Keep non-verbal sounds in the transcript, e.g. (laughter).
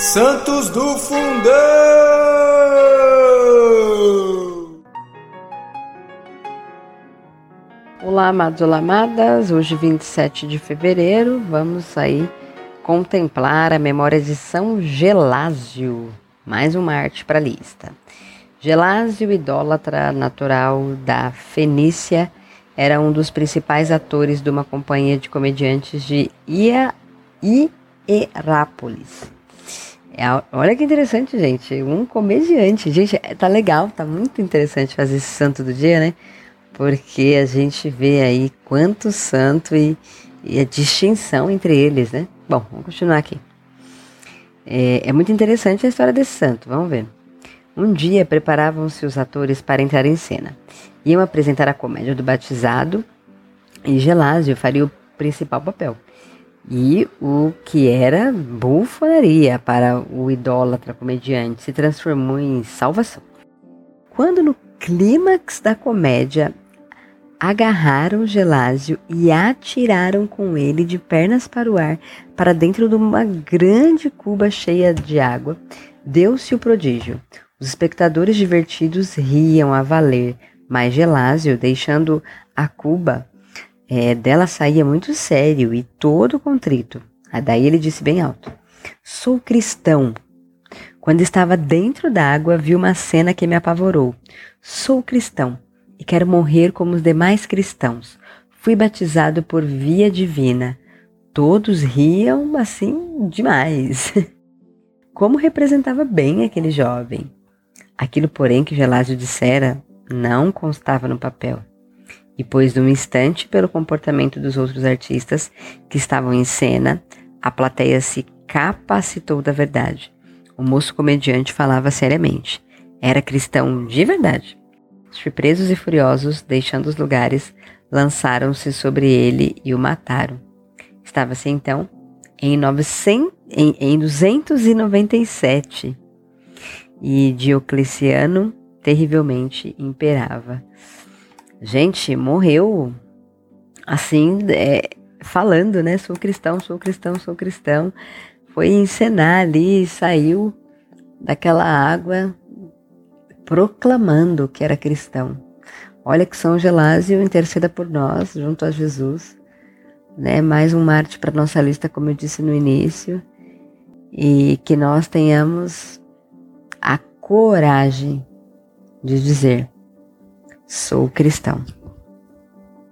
Santos do Fundão! Olá, amados, olá, amadas. Hoje, 27 de fevereiro, vamos aí contemplar a memória de São Gelásio. Mais uma arte para a lista. Gelásio, idólatra natural da Fenícia, era um dos principais atores de uma companhia de comediantes de Ia, Hierápolis. É, olha que interessante, gente. Um comediante. Gente, é, tá legal, tá muito interessante fazer esse santo do dia, né? Porque a gente vê aí quanto santo e, e a distinção entre eles, né? Bom, vamos continuar aqui. É, é muito interessante a história desse santo, vamos ver. Um dia preparavam-se os atores para entrar em cena. Iam apresentar a comédia do batizado e Gelásio faria o principal papel. E o que era bufonaria para o idólatra comediante se transformou em salvação. Quando no clímax da comédia agarraram Gelásio e atiraram com ele de pernas para o ar para dentro de uma grande cuba cheia de água. Deu-se o prodígio. Os espectadores divertidos riam a valer, mas Gelásio, deixando a cuba, é, dela saía muito sério e todo contrito. daí ele disse bem alto: Sou cristão. Quando estava dentro da água, vi uma cena que me apavorou. Sou cristão e quero morrer como os demais cristãos. Fui batizado por via divina. Todos riam assim demais. (laughs) Como representava bem aquele jovem. Aquilo, porém, que Gelásio dissera não constava no papel. E pois de um instante, pelo comportamento dos outros artistas que estavam em cena, a plateia se capacitou da verdade. O moço comediante falava seriamente. Era cristão de verdade. Surpresos e furiosos, deixando os lugares, lançaram-se sobre ele e o mataram. Estava-se então em, 900, em, em 297 e Diocleciano terrivelmente imperava. Gente, morreu assim, é, falando, né? Sou cristão, sou cristão, sou cristão. Foi encenar ali, saiu daquela água proclamando que era cristão. Olha que São Gelásio interceda por nós, junto a Jesus. Né? Mais um Marte para nossa lista, como eu disse no início. E que nós tenhamos a coragem de dizer: sou cristão.